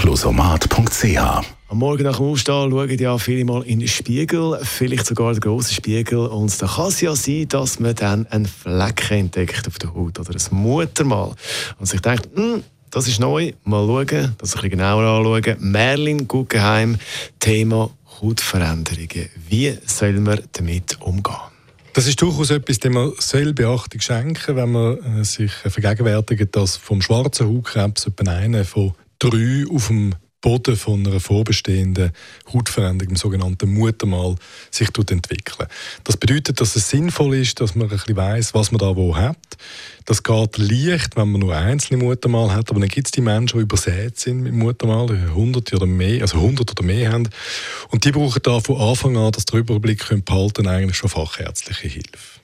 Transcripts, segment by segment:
Closomat.ch am Morgen nach dem Aufstehen schauen ja viele mal in den Spiegel, vielleicht sogar den grossen Spiegel. Und da kann es ja sein, dass man dann einen Fleck entdeckt auf der Haut oder ein Muttermal. Und sich denkt, hm, das ist neu, mal schauen, das ein bisschen genauer anschauen. Merlin Guggenheim, Thema Hautveränderungen. Wie soll man damit umgehen? Das ist durchaus etwas, dem man soll Beachtung schenken wenn man äh, sich vergegenwärtigt, dass vom schwarzen Hautkrebs etwa einer von drei auf dem Boden von einer vorbestehenden Hautveränderung, dem sogenannten Muttermal, sich entwickeln. Das bedeutet, dass es sinnvoll ist, dass man ein bisschen weiss, was man da wo hat. Das geht leicht, wenn man nur einzelne Muttermal hat, aber dann gibt es die Menschen, die übersät sind mit Muttermal, 100 oder mehr, also 100 oder mehr haben. Und die brauchen da von Anfang an, dass der Überblick behalten eigentlich schon fachärztliche Hilfe.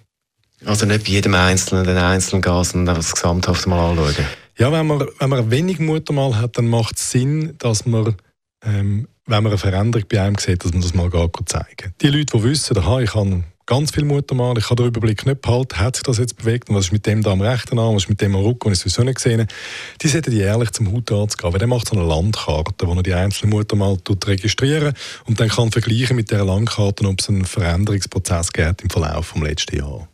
Also nicht bei jedem Einzelnen den einzelnen Gas und das gesamthaft mal anschauen? Ja, wenn man, wenn man wenig Muttermal hat, dann macht es Sinn, dass man, ähm, wenn man eine Veränderung bei einem sieht, dass man das mal gar zeigen Die Leute, die wissen, aha, ich habe ganz viel Muttermal, ich kann den Überblick nicht behalten, hat sich das jetzt bewegt und was ist mit dem da am rechten Arm, was ist mit dem am Rücken, und ich sowieso nicht gesehen die sollten jährlich zum Hautarzt gehen, weil der macht so eine Landkarte, wo er die einzelnen Muttermal registrieren und dann kann vergleichen mit dieser Landkarte, ob es einen Veränderungsprozess gibt im Verlauf des letzten Jahres.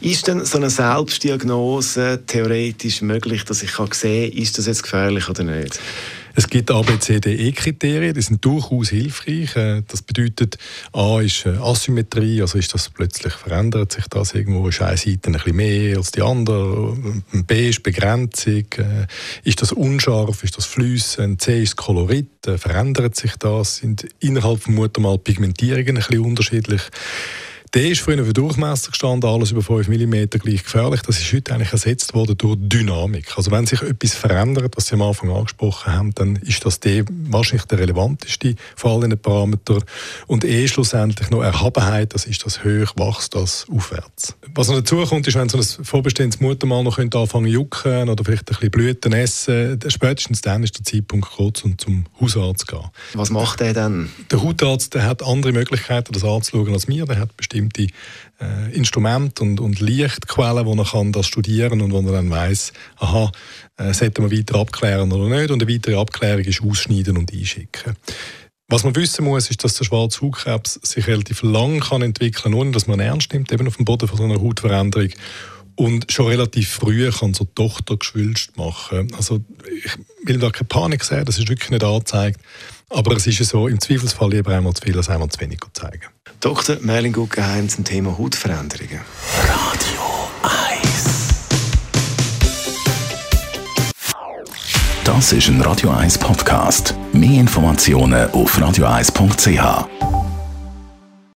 Ist denn so eine Selbstdiagnose theoretisch möglich, dass ich kann sehen kann, ist das jetzt gefährlich oder nicht? Es gibt ABCDE-Kriterien, die sind durchaus hilfreich. Äh, das bedeutet, A ist äh, Asymmetrie, also ist das plötzlich verändert sich das irgendwo, ist eine Seite ein bisschen mehr als die andere. B ist Begrenzung, äh, ist das unscharf, ist das flüssend, C ist Kolorit, verändert sich das, sind innerhalb vom Muttermal Pigmentierungen ein bisschen unterschiedlich. Der ist früher für Durchmesser gestanden, alles über 5 mm gleich gefährlich. Das ist heute eigentlich ersetzt worden durch Dynamik. Also wenn sich etwas verändert, was Sie am Anfang angesprochen haben, dann ist das der wahrscheinlich der relevanteste von allen Parametern. Und eh schlussendlich noch Erhabenheit, das ist das hoch, wächst das aufwärts. Was noch dazu kommt, ist, wenn so ein vorbestehendes Muttermal noch könnte anfangen jucken oder vielleicht ein bisschen Blüten essen, spätestens dann ist der Zeitpunkt kurz, um zum Hausarzt zu gehen. Was macht der dann? Der Hautarzt der hat andere Möglichkeiten, das anzuschauen als mir. Der hat bestimmte äh, Instrumente und, und Lichtquellen, wo man kann das studieren und wo man dann weiß, aha, äh, sollte man weiter abklären oder nicht. Und eine weitere Abklärung ist ausschneiden und einschicken. Was man wissen muss, ist, dass der schwarze Hautkrebs sich relativ lang kann entwickeln, ohne dass man ernst nimmt, eben auf dem Boden von so einer Hautveränderung und schon relativ früh kann so Tochter geschwülst machen. Also ich will da keine Panik sehen, das ist wirklich nicht angezeigt. Aber es ist ja so, im Zweifelsfall lieber einmal zu viel als einmal zu wenig zeigen. Dr. Merlin Guggenheim zum Thema Hautveränderungen. Radio 1 Das ist ein Radio 1 Podcast. Mehr Informationen auf radio1.ch.